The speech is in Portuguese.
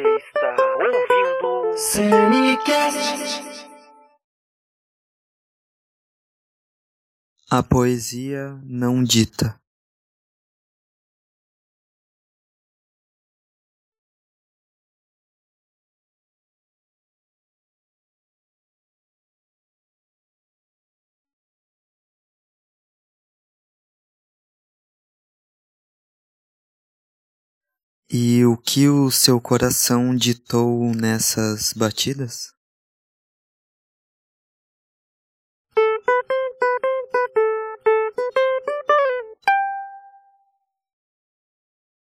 está ouvindo Cinecast. A poesia não dita. E o que o seu coração ditou nessas batidas?